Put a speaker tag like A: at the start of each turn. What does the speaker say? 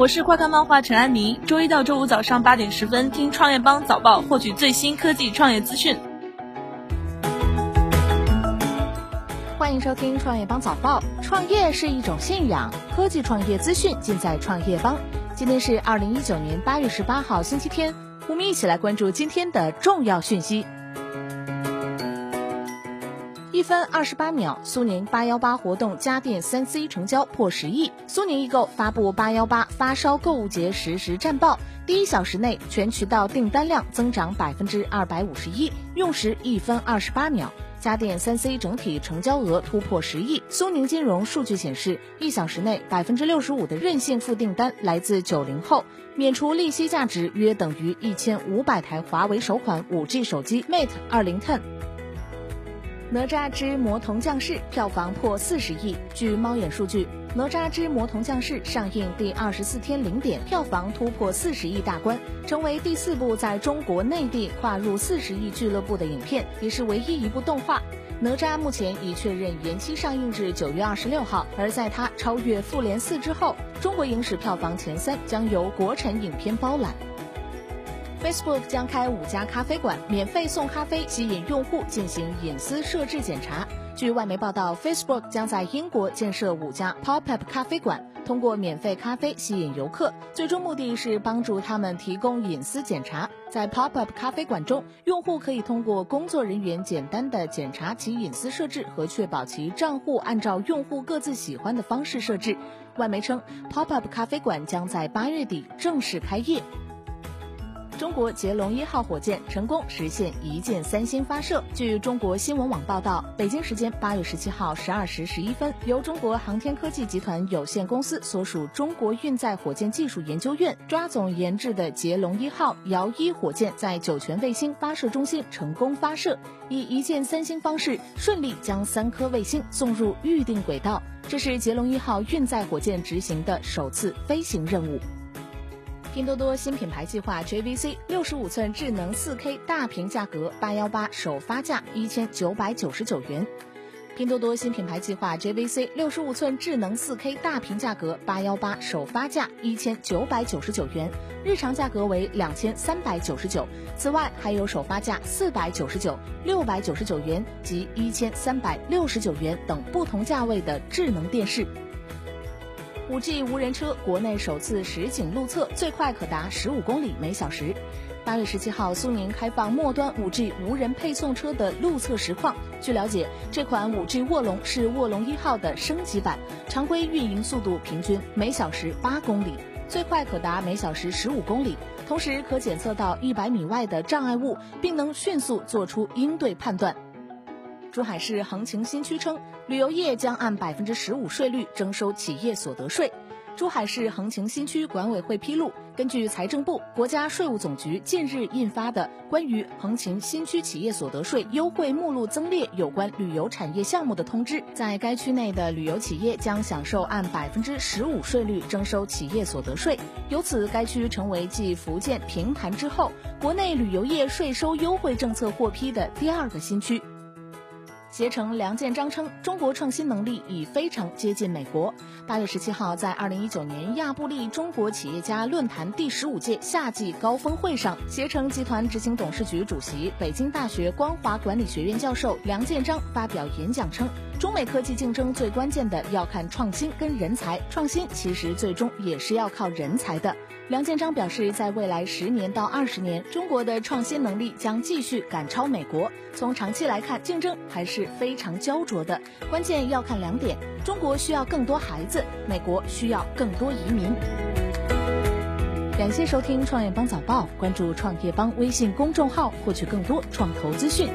A: 我是快看漫画陈安妮，周一到周五早上八点十分听创业邦早报，获取最新科技创业资讯。
B: 欢迎收听创业邦早报。创业是一种信仰，科技创业资讯尽在创业邦。今天是二零一九年八月十八号，星期天。我们一起来关注今天的重要讯息。一分二十八秒，苏宁八幺八活动家电三 C 成交破十亿。苏宁易购发布八幺八发烧购物节实时战报，第一小时内全渠道订单量增长百分之二百五十一，用时一分二十八秒。家电三 C 整体成交额突破十亿。苏宁金融数据显示，一小时内百分之六十五的任性付订单来自九零后，免除利息价值约等于一千五百台华为首款五 G 手机 Mate 二零 Ten。哪吒之魔童降世票房破四十亿。据猫眼数据，哪吒之魔童降世上映第二十四天零点，票房突破四十亿大关，成为第四部在中国内地跨入四十亿俱乐部的影片，也是唯一一部动画。哪吒目前已确认延期上映至九月二十六号，而在它超越《复联四》之后，中国影史票房前三将由国产影片包揽。Facebook 将开五家咖啡馆，免费送咖啡，吸引用户进行隐私设置检查。据外媒报道，Facebook 将在英国建设五家 Pop-up 咖啡馆，通过免费咖啡吸引游客，最终目的是帮助他们提供隐私检查。在 Pop-up 咖啡馆中，用户可以通过工作人员简单的检查其隐私设置和确保其账户按照用户各自喜欢的方式设置。外媒称，Pop-up 咖啡馆将在八月底正式开业。中国捷龙一号火箭成功实现一箭三星发射。据中国新闻网报道，北京时间八月十七号十二时十一分，由中国航天科技集团有限公司所属中国运载火箭技术研究院抓总研制的捷龙一号遥一火箭在酒泉卫星发射中心成功发射，以一箭三星方式顺利将三颗卫星送入预定轨道。这是捷龙一号运载火箭执行的首次飞行任务。拼多多新品牌计划 JVC 六十五寸智能四 K 大屏价格八幺八首发价一千九百九十九元。拼多多新品牌计划 JVC 六十五寸智能四 K 大屏价格八幺八首发价一千九百九十九元，日常价格为两千三百九十九。此外，还有首发价四百九十九、六百九十九元及一千三百六十九元等不同价位的智能电视。五 G 无人车国内首次实景路测，最快可达十五公里每小时。八月十七号，苏宁开放末端五 G 无人配送车的路测实况。据了解，这款五 G 卧龙是卧龙一号的升级版，常规运营速度平均每小时八公里，最快可达每小时十五公里，同时可检测到一百米外的障碍物，并能迅速做出应对判断。珠海市横琴新区称，旅游业将按百分之十五税率征收企业所得税。珠海市横琴新区管委会披露，根据财政部、国家税务总局近日印发的《关于横琴新区企业所得税优惠目录增列有关旅游产业项目的通知》，在该区内的旅游企业将享受按百分之十五税率征收企业所得税。由此，该区成为继福建、平潭之后，国内旅游业税收优惠政策获批的第二个新区。携程梁建章称，中国创新能力已非常接近美国。八月十七号，在二零一九年亚布力中国企业家论坛第十五届夏季高峰会上，携程集团执行董事局主席、北京大学光华管理学院教授梁建章发表演讲称，中美科技竞争最关键的要看创新跟人才，创新其实最终也是要靠人才的。梁建章表示，在未来十年到二十年，中国的创新能力将继续赶超美国。从长期来看，竞争还是非常焦灼的。关键要看两点：中国需要更多孩子，美国需要更多移民。感谢收听创业邦早报，关注创业邦微信公众号，获取更多创投资讯。